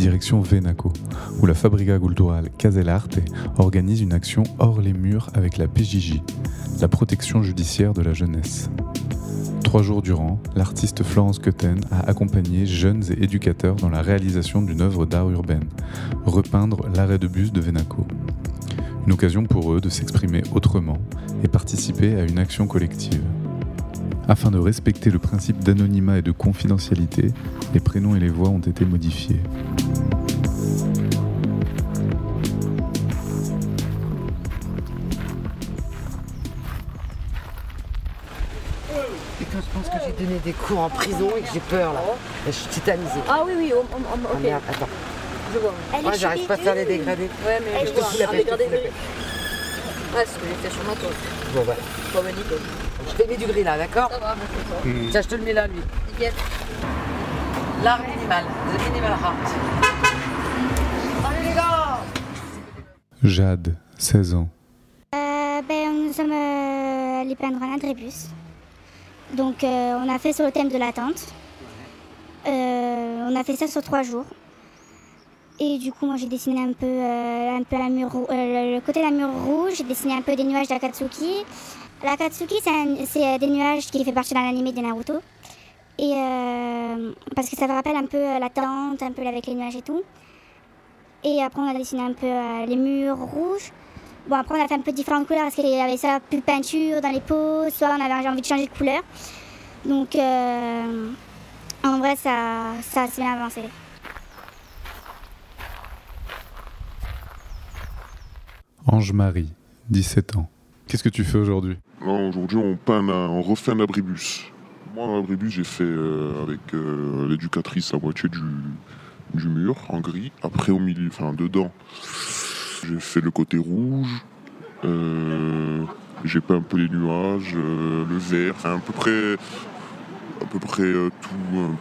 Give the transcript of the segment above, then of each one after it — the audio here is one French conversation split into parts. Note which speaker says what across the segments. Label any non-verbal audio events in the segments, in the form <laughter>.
Speaker 1: direction Venaco, où la Fabrica Cultural Casellarte organise une action hors les murs avec la PJJ, la protection judiciaire de la jeunesse. Trois jours durant, l'artiste Florence Cotten a accompagné jeunes et éducateurs dans la réalisation d'une œuvre d'art urbaine, repeindre l'arrêt de bus de Venaco. Une occasion pour eux de s'exprimer autrement et participer à une action collective. Afin de respecter le principe d'anonymat et de confidentialité, les prénoms et les voix ont été modifiés.
Speaker 2: Putain, je pense que j'ai donné des cours en prison et que j'ai peur là. Je suis tétanisée.
Speaker 3: Ah oui, oui, on, on- on-
Speaker 2: Ah
Speaker 3: ok.
Speaker 2: merde, attends.
Speaker 3: Je vois.
Speaker 2: Moi, j'arrive pas à faire les dégradés.
Speaker 3: Ouais, mais
Speaker 4: Elle
Speaker 3: je
Speaker 2: je te fous la
Speaker 3: de-
Speaker 2: paix.
Speaker 3: Ouais, c'est ce que j'ai fait sur ma.
Speaker 2: Bon, voilà.
Speaker 3: Pas mal nickel.
Speaker 2: Je te mets du gris là, d'accord
Speaker 3: Ça va, merci.
Speaker 2: Tiens, je te le mets là, lui.
Speaker 3: Nickel.
Speaker 2: L'art minimal, the minimal art. Allez les gars
Speaker 1: Jade, 16 ans.
Speaker 4: Euh, ben, nous sommes euh, allés peindre un. Donc euh, on a fait sur le thème de l'attente. Euh, on a fait ça sur trois jours. Et du coup moi j'ai dessiné un peu, euh, un peu la mur, euh, le- côté de la mur rouge, j'ai dessiné un peu des nuages d'Akatsuki. L'Akatsuki c'est euh, des nuages qui fait partie d'un animé de Naruto. Et parce que ça me rappelle un peu euh, l'attente, un peu avec les nuages et tout. Et après on a dessiné un peu les murs rouges. Bon, après, on a fait un peu différentes couleurs parce qu'il y avait ça, plus de peinture dans les pots, soit on avait envie de changer de couleur. Donc, en vrai, ça, ça s'est bien avancé.
Speaker 1: Ange-Marie, 17 ans. Qu'est-ce que tu fais aujourd'hui?
Speaker 5: Aujourd'hui, on, peint on refait un abribus. Moi, un abribus, j'ai fait euh, avec euh, l'éducatrice la moitié du, mur en gris. Après, au milieu, enfin dedans, j'ai fait le côté rouge. Euh, j'ai peint un peu les nuages, le vert, enfin à peu près, à peu près tout.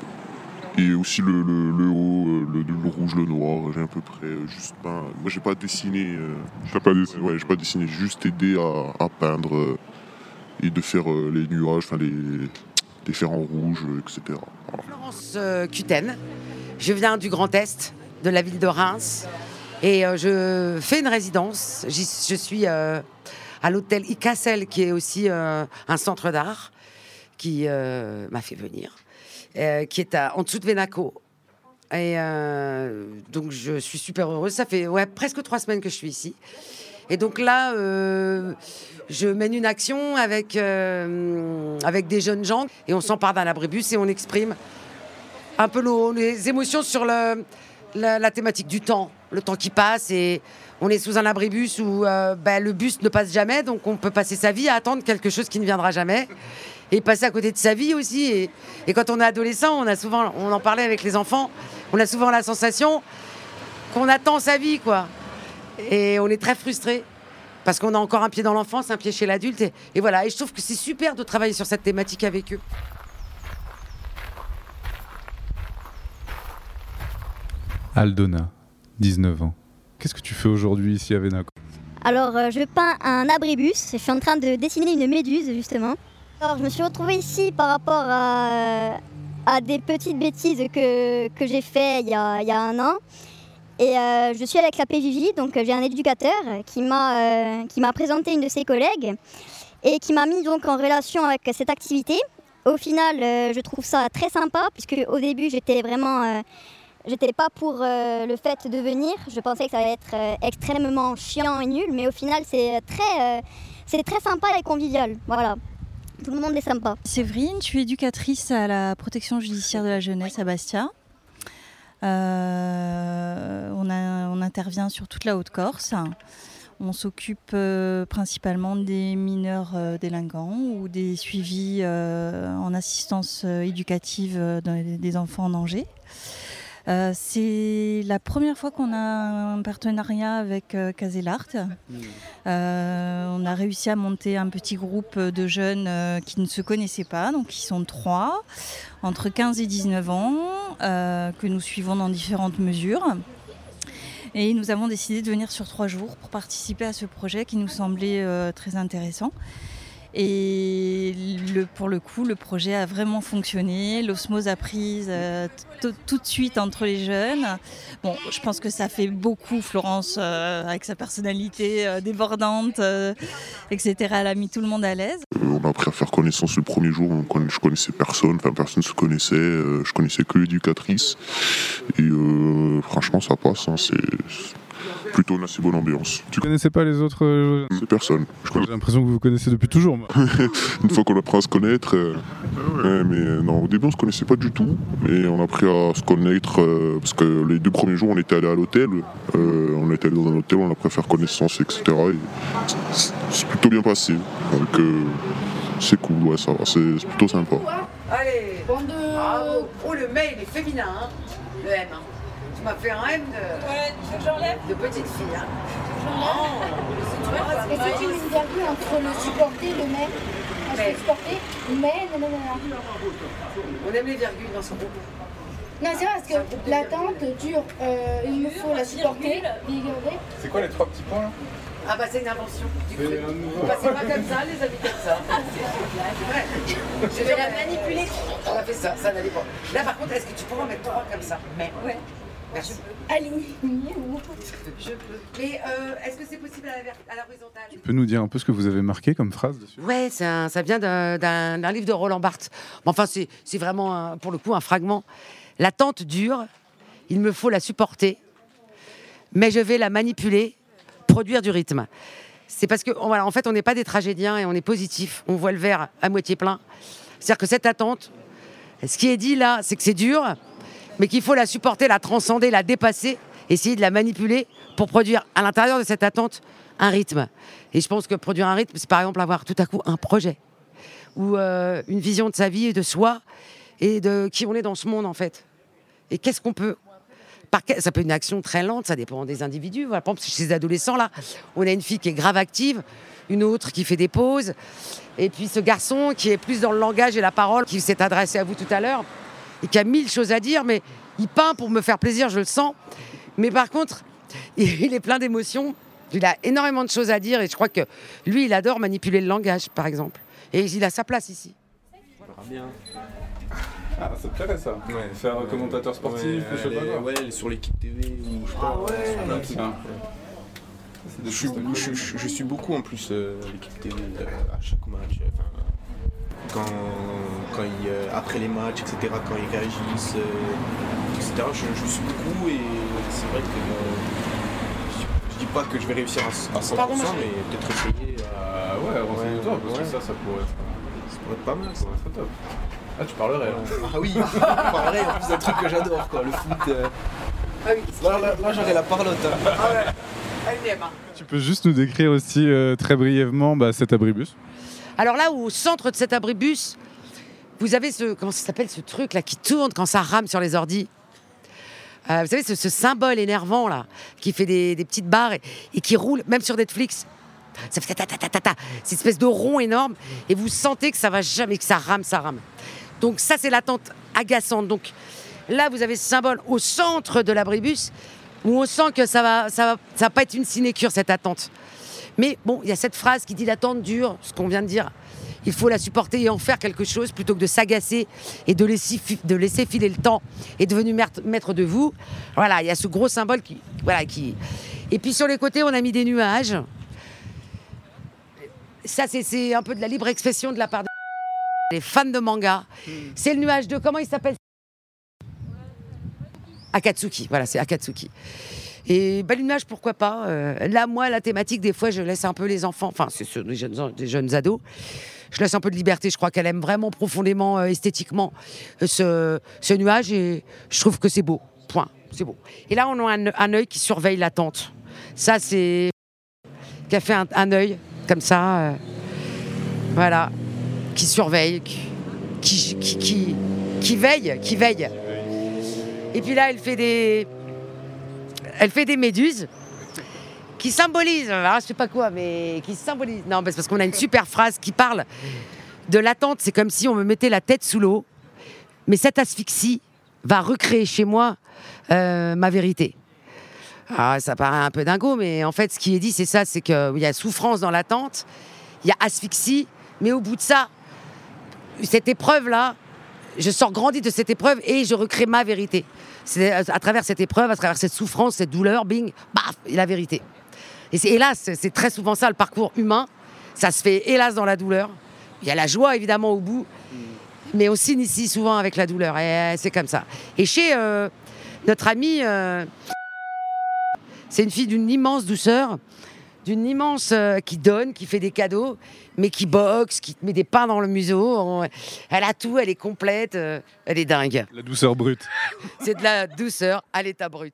Speaker 5: Et aussi le, le- le haut, euh, le, le rouge, le noir. J'ai à peu près euh, juste peint. Moi, j'ai pas dessiné. euh,
Speaker 6: T'as pas dessiné
Speaker 5: Ouais, j'ai pas dessiné, j'ai juste aidé à, à peindre euh, et de faire euh, les nuages, enfin les, les faire en rouge, euh, etc. Voilà.
Speaker 2: Florence euh, Cuten. Je viens du Grand Est, de la ville de Reims. Et euh, je fais une résidence. Je suis euh, à l'hôtel Icassel, qui est aussi euh, un centre d'art, qui euh, m'a fait venir, euh, qui est à- en dessous de Venaco. Et euh, donc je suis super heureuse. Ça fait ouais, presque trois semaines que je suis ici. Et donc là, euh, je mène une action avec, avec des jeunes gens et on s'empare d'un abribus et on exprime un peu nos, les émotions sur le, la, la thématique du temps, le temps qui passe et on est sous un abribus où euh, ben, le bus ne passe jamais, donc on peut passer sa vie à attendre quelque chose qui ne viendra jamais et passer à côté de sa vie aussi. Et, et quand on est adolescent, on a souvent, on en parlait avec les enfants, on a souvent la sensation qu'on attend sa vie, quoi. Et on est très frustré parce qu'on a encore un pied dans l'enfance, un pied chez l'adulte. Et, et voilà, et je trouve que c'est super de travailler sur cette thématique avec eux.
Speaker 1: Aldona, 19 ans. Qu'est-ce que tu fais aujourd'hui ici à Venaco
Speaker 7: Alors, euh, je peins un abribus. Je suis en train de dessiner une méduse, justement. Alors, je me suis retrouvée ici par rapport à, euh, à des petites bêtises que, que j'ai fait il y, a, il y a un an. Et euh, je suis avec la PJJ, donc euh, j'ai un éducateur qui m'a présenté une de ses collègues et qui m'a mis donc en relation avec cette activité. Au final, je trouve ça très sympa puisque au début, j'étais vraiment J'étais pas pour le fait de venir. Je pensais que ça allait être extrêmement chiant et nul, mais au final, c'est très, très sympa et convivial. Voilà. Tout le monde est sympa.
Speaker 8: Séverine, je suis éducatrice à la protection judiciaire de la jeunesse à Bastia. Euh, on, intervient sur toute la Haute-Corse. On s'occupe euh, principalement des mineurs euh, délinquants ou des suivis en assistance éducative des enfants en danger. Euh, c'est la première fois qu'on a un partenariat avec euh, Caselart. Euh, on a réussi à monter un petit groupe de jeunes qui ne se connaissaient pas, donc ils sont trois, entre 15 et 19 ans, que nous suivons dans différentes mesures. Et nous avons décidé de venir sur trois jours pour participer à ce projet qui nous semblait très intéressant. Et le, pour le coup, le projet a vraiment fonctionné. L'osmose a prise euh, tout de suite entre les jeunes. Bon, je pense que ça fait beaucoup, Florence, euh, avec sa personnalité euh, débordante, euh, etc. Elle a mis tout le monde à l'aise.
Speaker 5: On a appris à faire connaissance le premier jour. On je connaissais personne, enfin personne se connaissait. je connaissais que l'éducatrice. Et franchement, ça passe. hein, c'est plutôt une assez bonne ambiance.
Speaker 1: Tu connaissais pas les autres euh,
Speaker 5: C'est personne.
Speaker 1: J'ai l'impression que vous vous connaissez depuis toujours. moi. <laughs>
Speaker 5: Une fois qu'on apprend à se connaître, euh, ouais, mais euh, non, au début on se connaissait pas du tout, et on a appris à se connaître euh, parce que les deux premiers jours on était allé à l'hôtel, euh, on était allé dans un hôtel, on a appris à faire connaissance, etc. Et c'est- plutôt bien passé, donc euh, c'est cool, ouais, ça c'est plutôt sympa.
Speaker 2: Allez Bravo Oh, le mail est féminin, hein Le M. Tu m'as fait un M de, de petite fille. Hein.
Speaker 4: Et c'est une virgule entre le supporter, le mais.
Speaker 2: Mais.
Speaker 4: supporter, mais, non, non, non,
Speaker 2: On aime les virgules dans ce groupe.
Speaker 4: Non, c'est vrai parce que l'attente dure, euh, il me faut la supporter.
Speaker 1: C'est quoi les trois petits points là
Speaker 2: Ah bah c'est une invention du cru. Bah, c'est pas comme ça, les amis comme ça. <laughs> Je vais la manipuler. On a fait ça, ça n'allait pas. Là par contre, est-ce que tu pourras en mettre trois comme ça? Mais.
Speaker 4: Ouais.
Speaker 2: Merci.
Speaker 4: Ou <laughs>
Speaker 2: Je peux. Mais euh, est-ce que c'est possible à l'horizontale?
Speaker 1: Tu peux nous dire un peu ce que vous avez marqué comme phrase dessus?
Speaker 2: Ouais, un- ça vient d'un- livre de Roland Barthes. Enfin, c'est c'est vraiment, un- pour le coup, un fragment. L'attente dure, il me faut la supporter, mais je vais la manipuler, produire du rythme. C'est parce que, voilà, en fait, on n'est pas des tragédiens et on est positif. On voit le verre à moitié plein. C'est-à-dire que cette attente, ce qui est dit là, c'est que c'est dur, mais qu'il faut la supporter, la transcender, la dépasser, essayer de la manipuler pour produire à l'intérieur de cette attente un rythme. Et je pense que produire un rythme, c'est par exemple avoir tout à coup un projet ou euh, une vision de sa vie et de soi et de qui on est dans ce monde en fait. Et qu'est-ce qu'on peut par ça peut être une action très lente, ça dépend des individus. Par exemple, chez les adolescents, là, on a une fille qui est grave active, une autre qui fait des pauses, et puis ce garçon qui est plus dans le langage et la parole, qui s'est adressé à vous tout à l'heure, et qui a mille choses à dire, mais il peint pour me faire plaisir, je le sens. Mais par contre, <laughs> il est plein d'émotions, il a énormément de choses à dire, et je crois que lui, il adore manipuler le langage, par exemple. Et il a sa place ici.
Speaker 1: Ah, ça te plairait ça
Speaker 6: Ouais.
Speaker 1: Faire commentateur sportif,
Speaker 6: Ouais,
Speaker 1: je sais
Speaker 6: elle
Speaker 1: pas
Speaker 6: est-
Speaker 1: quoi.
Speaker 6: ouais, elle est sur l'équipe TV ou je sais pas.
Speaker 1: Ah,
Speaker 6: Je suis,
Speaker 1: choses
Speaker 6: je, je- je suis beaucoup en plus euh, l'équipe TV euh, à chaque match. euh, enfin, quand, quand ils, euh, après les matchs, etc., quand ils réagissent, euh, etc. Je, je suis beaucoup et c'est vrai que euh, je, je dis pas que je vais réussir à, à 100%,
Speaker 2: Pardon, monsieur.
Speaker 6: mais peut-être essayer. euh,
Speaker 1: Ah ouais, renseigne-toi,
Speaker 6: Ouais,
Speaker 1: parce que
Speaker 6: ouais.
Speaker 1: ça, ça pourrait être,
Speaker 6: ça pourrait être pas mal.
Speaker 1: ça pourrait être top. Ah, tu parlerais là.
Speaker 6: Ah oui, <laughs> pareil, en plus un truc que j'adore, quoi, le foot. euh. Là, là, là, j'aurais la parlotte. hein.
Speaker 1: Tu peux juste nous décrire aussi euh, très brièvement bah, cet abribus
Speaker 2: Alors là, au centre de cet abribus, vous avez ce comment s'appelle ce truc là qui tourne quand ça rame sur les ordis. Euh, vous savez ce, symbole énervant là qui fait des, petites barres et, qui roule même sur Netflix. Ça fait ta ta ta ta ta. C'est une espèce de rond énorme et vous sentez que ça va jamais que ça rame ça rame. Donc ça c'est l'attente agaçante. Donc là vous avez ce symbole au centre de l'abribus où on sent que ça va ça va va pas être une sinécure cette attente. Mais bon, il y a cette phrase qui dit l'attente dure, ce qu'on vient de dire. Il faut la supporter et en faire quelque chose plutôt que de s'agacer et de laisser, filer le temps et devenu maître de vous. Voilà, il y a ce gros symbole qui. Et puis sur les côtés, on a mis des nuages. Ça, c'est un peu de la libre expression de la part des fans de manga. C'est le nuage de comment il s'appelle? Akatsuki. Voilà, c'est Akatsuki. Et l'image, pourquoi pas. Euh, là, moi, la thématique, des fois, je laisse un peu les enfants, enfin, c'est sur des jeunes, des jeunes ados, je laisse un peu de liberté. Je crois qu'elle aime vraiment profondément, euh, esthétiquement, euh, ce, ce nuage et je trouve que c'est beau. Point. C'est beau. Et là, on a un, œil qui surveille l'attente. Ça, c'est. qui a fait un, œil, comme ça. voilà. Qui surveille, qui, qui, qui veille, qui veille. Et puis là, elle fait des elle fait des méduses qui symbolisent, alors, je sais pas quoi, mais qui symbolisent. Non, parce qu'on a une super phrase qui parle de l'attente. C'est comme si on me mettait la tête sous l'eau, mais cette asphyxie va recréer chez moi euh, ma vérité. Ah, ça paraît un peu dingo, mais en fait, ce qui est dit, c'est ça c'est qu'il y a souffrance dans l'attente, il y a asphyxie, mais au bout de ça, cette épreuve-là, je sors grandi de cette épreuve et je recrée ma vérité. C'est à à travers cette épreuve, à travers cette souffrance, cette douleur, bing, baf, et la vérité. Et c'est hélas, c'est- très souvent ça le parcours humain. Ça se fait hélas dans la douleur. Il y a la joie évidemment au bout, mais on s'initie souvent avec la douleur. Et euh, c'est comme ça. Et chez euh, notre amie, euh, c'est une fille d'une immense douceur, d'une immense euh, qui donne, qui fait des cadeaux, mais qui boxe, qui te met des pains dans le museau. On- elle a tout, elle est complète, euh, elle est dingue.
Speaker 1: La douceur brute. <laughs>
Speaker 2: C'est de la douceur à l'état brut.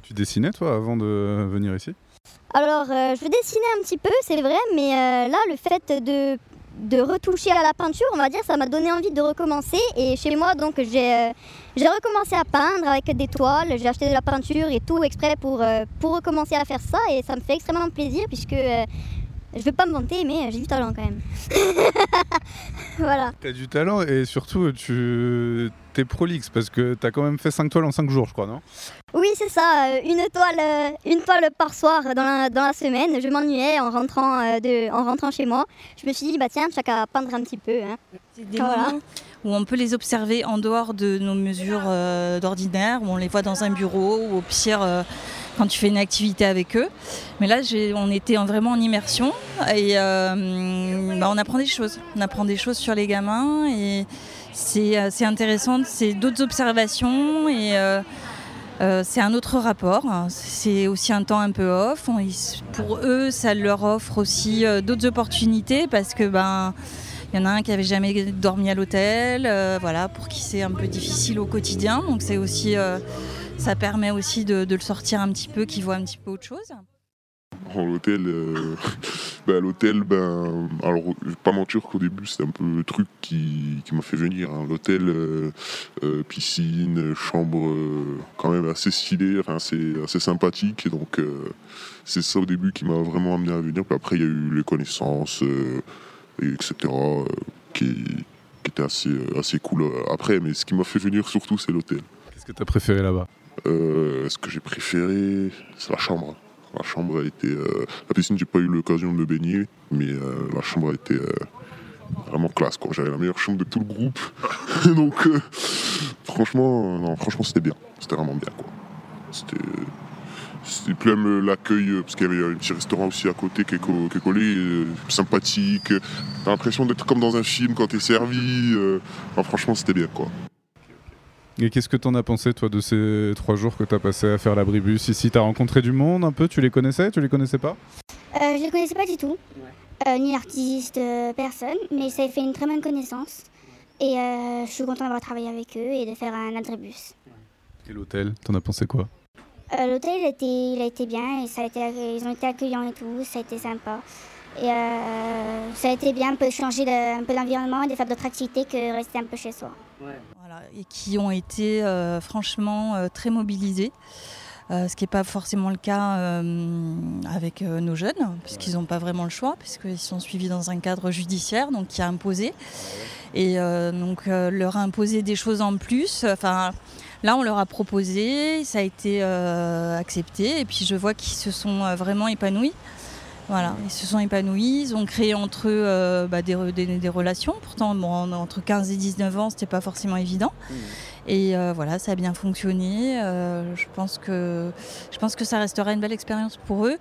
Speaker 1: Tu dessinais, toi, avant de venir ici?
Speaker 7: Alors, euh, je dessinais un petit peu, c'est vrai, mais euh, là, le fait de, de retoucher à la peinture, on va dire, ça m'a donné envie de recommencer. Et chez moi, donc, j'ai euh, recommencé à peindre avec des toiles, j'ai acheté de la peinture et tout exprès pour, euh, pour recommencer à faire ça. Et ça me fait extrêmement plaisir, puisque euh, je vais pas me vanter, mais j'ai du talent quand même. <laughs> voilà.
Speaker 1: T'as du talent et surtout, tu t'es prolixe parce que t'as quand même fait 5 toiles en 5 jours, je crois, non?
Speaker 7: Oui, c'est ça, euh, une toile, euh, une toile par soir dans la, dans la semaine. Je m'ennuyais en rentrant, euh, de, en rentrant chez moi. Je me suis dit, bah tiens, chacun peindre un petit peu. hein.
Speaker 8: C'est des
Speaker 7: Voilà.
Speaker 8: moments où on peut les observer en dehors de nos mesures euh, d'ordinaire, où on les voit dans un bureau, ou au pire euh, quand tu fais une activité avec eux. Mais là, on était en- vraiment en immersion et euh, bah, on apprend des choses. On apprend des choses sur les gamins et c'est euh, intéressant. C'est d'autres observations et euh, c'est un autre rapport. C'est aussi un temps un peu off. Pour eux, ça leur offre aussi d'autres opportunités parce que ben il y en a un qui avait jamais dormi à l'hôtel, voilà, pour qui c'est un peu difficile au quotidien. Donc c'est aussi, ça permet aussi de, de le sortir un petit peu, qu'il voit un petit peu autre chose.
Speaker 5: Bon, l'hôtel, euh, <laughs> ben, l'hôtel, ben, alors, je vais pas mentir qu'au début, c'était un peu le truc qui, qui m'a fait venir. hein. L'hôtel, euh, euh, piscine, chambre, euh, quand même assez stylée, enfin, assez, assez sympathique. Et donc, euh, c'est ça au début qui m'a vraiment amené à venir. Puis après, il y a eu les connaissances, euh, et etc., euh, qui, qui étaient assez, assez cool après. Mais ce qui m'a fait venir surtout, c'est l'hôtel.
Speaker 1: Qu'est-ce que t'as préféré là-bas?
Speaker 5: Euh, ce que j'ai préféré, c'est la chambre. La chambre a été. euh, la piscine, j'ai pas eu l'occasion de me baigner, mais euh, la chambre a été euh, vraiment classe. Quoi. J'avais la meilleure chambre de tout le groupe. <laughs> Donc, euh, franchement, euh, non, franchement, c'était bien. C'était vraiment bien. Quoi. C'était. C'était plus même l'accueil, parce qu'il y avait un petit restaurant aussi à côté qui est, collé, sympathique. T'as l'impression d'être comme dans un film quand t'es servi. franchement, c'était bien. quoi.
Speaker 1: Et qu'est-ce que t'en as pensé, toi, de ces 3 jours que t'as passé à faire l'abribus ici T'as rencontré du monde un peu Tu les connaissais Tu les connaissais pas
Speaker 4: Euh, je les connaissais pas du tout, Euh, ni l'artiste, euh, personne, mais ça a fait une très bonne connaissance. Et euh, je suis contente d'avoir travaillé avec eux et de faire un adribus.
Speaker 1: Et l'hôtel, t'en as pensé quoi
Speaker 4: Euh, L'hôtel, il, a été- il a été bien, et ça a été, ils ont été accueillants et tout, ça a été sympa. Et euh, ça a été bien, un peu changer de- un peu l'environnement et de faire d'autres activités que rester un peu chez soi.
Speaker 8: Et qui ont été euh, franchement euh, très mobilisés. Euh, ce qui n'est pas forcément le cas avec nos jeunes, puisqu'ils n'ont pas vraiment le choix, puisqu'ils sont suivis dans un cadre judiciaire, donc qui a imposé. Et donc leur a imposé des choses en plus. Enfin, là, on leur a proposé, ça a été accepté, et puis je vois qu'ils se sont vraiment épanouis. Voilà, ils se sont épanouis, ils ont créé entre eux euh, bah, des, re- des- des relations. Pourtant, bon, entre 15 et 19 ans, c'était pas forcément évident. Et euh, voilà, ça a bien fonctionné. Euh, je, pense que, je pense que ça restera une belle expérience pour eux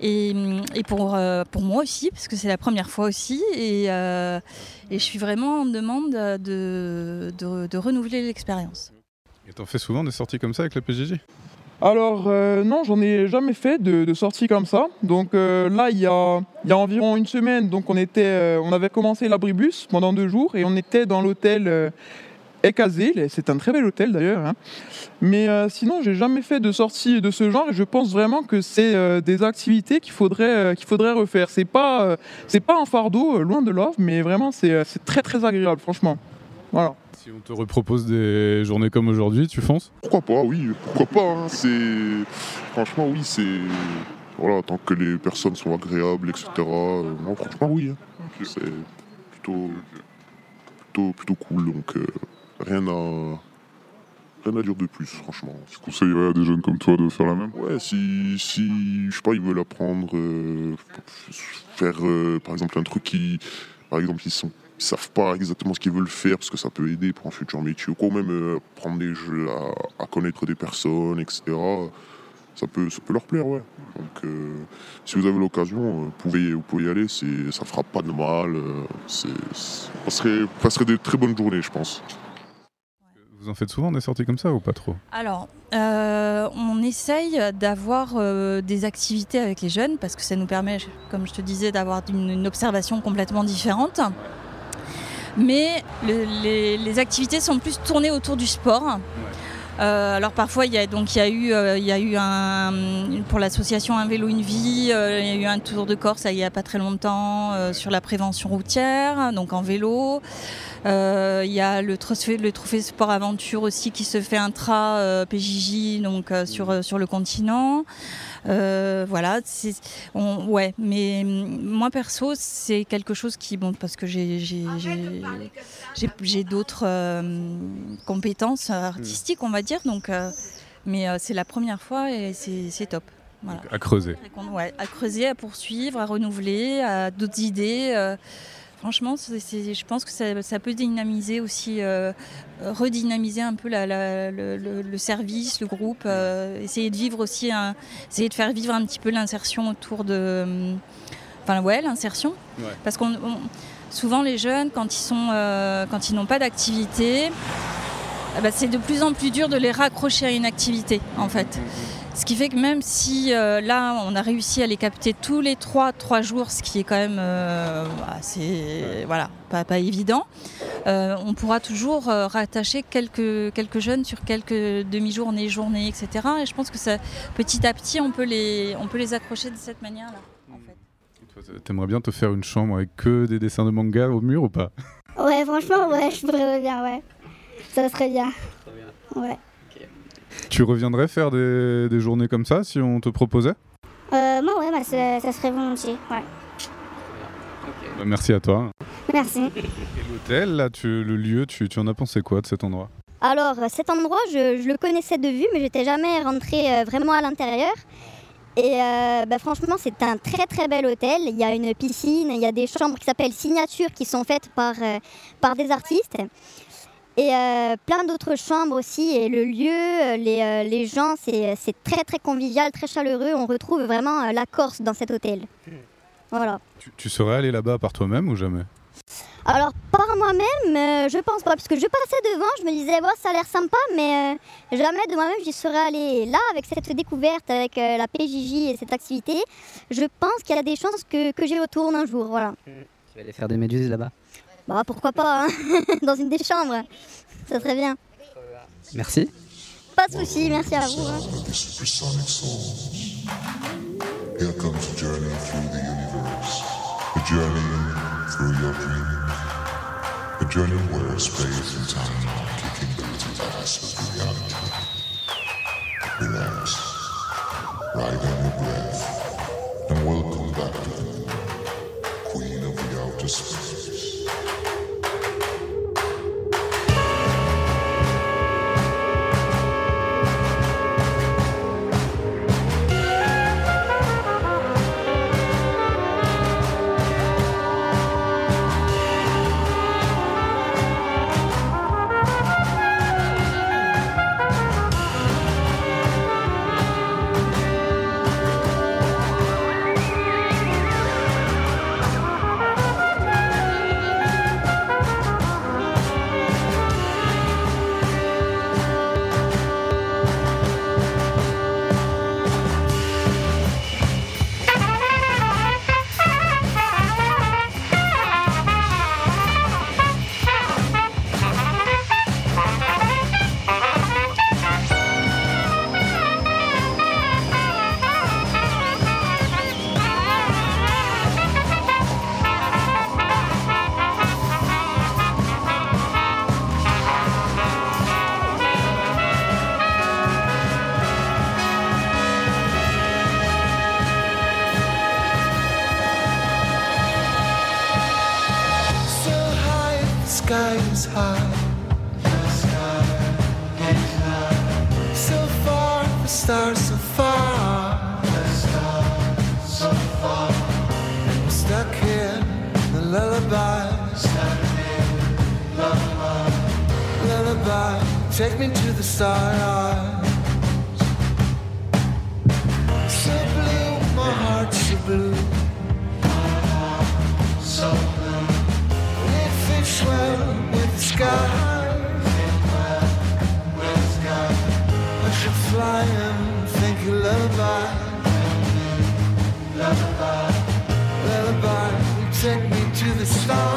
Speaker 8: et, et pour, euh, pour moi aussi, parce que c'est la première fois aussi. Et, euh, et je suis vraiment en demande de, de, de renouveler l'expérience.
Speaker 1: Et t'en fais souvent des sorties comme ça avec la PJJ
Speaker 9: Alors euh, non, j'en ai jamais fait de, de sortie comme ça. Donc euh, là, il y a, environ une semaine, donc on, était, euh, on avait commencé l'abribus pendant deux jours et on était dans l'hôtel Ekazé. C'est un très bel hôtel d'ailleurs. hein. Mais sinon, j'ai jamais fait de sortie de ce genre et je pense vraiment que c'est des activités qu'il faudrait, faudrait refaire. C'est pas, pas un fardeau, loin de là, mais vraiment c'est, c'est très très agréable, franchement. Voilà.
Speaker 1: Si on te repropose des journées comme aujourd'hui, tu fonces
Speaker 5: Pourquoi pas, oui, pourquoi pas. hein, C'est franchement oui, c'est voilà, tant que les personnes sont agréables, etc. euh, non, franchement oui, hein. c'est plutôt plutôt plutôt cool. Donc euh, rien à rien à dire de plus, franchement.
Speaker 10: Tu conseillerais à des jeunes comme toi de faire la même?
Speaker 5: Ouais, si si je sais pas, ils veulent apprendre, euh, faire euh, par exemple un truc qui par exemple ils sont savent pas exactement ce qu'ils veulent faire parce que ça peut aider pour un futur métier ou quoi, ou même euh, prendre des jeux à, à connaître des personnes, etc. Ça peut, ça peut leur plaire, ouais. Donc, euh, si vous avez l'occasion, euh, vous, pouvez, vous pouvez y aller, c'est, ça fera pas de mal. euh, c'est, serait, ça serait des très bonnes journées, je pense.
Speaker 1: Vous en faites souvent des sorties comme ça ou pas trop?
Speaker 8: Alors, euh, on essaye d'avoir euh, des activités avec les jeunes parce que ça nous permet, comme je te disais, d'avoir une, une observation complètement différente. Mais le- les, activités sont plus tournées autour du sport. Euh, alors parfois il y a donc il y a eu euh, pour l'association un vélo une vie euh, il y a eu un tour de Corse il y a pas très longtemps sur la prévention routière donc en vélo euh, il y a le trophée, le trophée sport aventure aussi qui se fait intra euh, PJJ donc euh, sur, euh, sur le continent. Euh, voilà, on- ouais, mais hum, moi perso, c'est quelque chose qui, bon, parce que j'ai j'ai- d'autres euh, compétences artistiques, on va dire, donc, euh, mais euh, c'est la première fois et c'est c'est top. Voilà.
Speaker 1: À creuser.
Speaker 8: Ouais, à creuser, à poursuivre, à renouveler, à d'autres idées. Franchement, je pense que ça, ça peut dynamiser aussi, euh, redynamiser un peu la- la- le, le- le service, le groupe, euh, essayer de vivre aussi, un- essayer de faire vivre un petit peu l'insertion autour de. hum, Enfin, ouais, l'insertion.
Speaker 1: Ouais.
Speaker 8: Parce qu'on. on- Souvent, les jeunes, quand ils sont, euh, quand ils n'ont pas d'activité, eh ben, c'est de plus en plus dur de les raccrocher à une activité, en fait. Ce qui fait que même si euh, là, on a réussi à les capter tous les trois, trois jours, ce qui est quand même euh, assez, voilà, pas, pas évident, euh, on pourra toujours euh, rattacher quelques, quelques jeunes sur quelques demi-journées, journées, etc. Et je pense que ça, petit à petit, on peut les, on peut les accrocher de cette manière-là.
Speaker 1: Toi, T'aimerais bien te faire une chambre avec que des dessins de manga au mur ou pas?
Speaker 4: Ouais, franchement, ouais, je voudrais bien, ouais. Ça serait bien. Ouais.
Speaker 1: Tu reviendrais faire des, des journées comme ça si on te proposait?
Speaker 4: Euh, moi, ouais, bah, ça, ça serait volontiers, ouais.
Speaker 1: Bah, Merci à toi.
Speaker 4: Merci.
Speaker 1: Et l'hôtel, là, tu, le lieu, tu, tu en as pensé quoi de cet endroit?
Speaker 7: Alors, euh, cet endroit, je, je le connaissais de vue, mais j'étais jamais rentrée euh, vraiment à l'intérieur. Et euh, bah, franchement, c'est un très très bel hôtel. Il y a une piscine, il y a des chambres qui s'appellent Signature qui sont faites par, euh, par des artistes. Et euh, plein d'autres chambres aussi. Et le lieu, euh, les, euh, les gens, c'est c'est très très convivial, très chaleureux. On retrouve vraiment euh, la Corse dans cet hôtel. Voilà.
Speaker 1: tu, tu serais allé là-bas par toi-même ou jamais?
Speaker 7: Alors par moi-même, euh, je pense pas, parce que je passais devant, je me disais, bon, ça a l'air sympa, mais euh, jamais de moi-même j'y serais allée. Là, avec cette découverte, avec euh, la PJJ et cette activité, je pense qu'il y a des chances que, que j'y retourne un jour, voilà.
Speaker 11: Tu vas aller faire des méduses là-bas?
Speaker 7: Bah pourquoi pas, hein <laughs> dans une des chambres, ça serait bien.
Speaker 11: Merci.
Speaker 7: Pas de souci, merci à vous. hein.
Speaker 10: Here comes a journey through the universe. A journey through your dreams. A journey where space and time are kicking booty ass with reality. Relax.
Speaker 12: sky is high. The sky is high. So far, the stars so far. The stars so far. And we're stuck here in the lullaby. Stuck here, lullaby. Lullaby, take me to the stars. So blue, my heart so blue. Take me to the stars.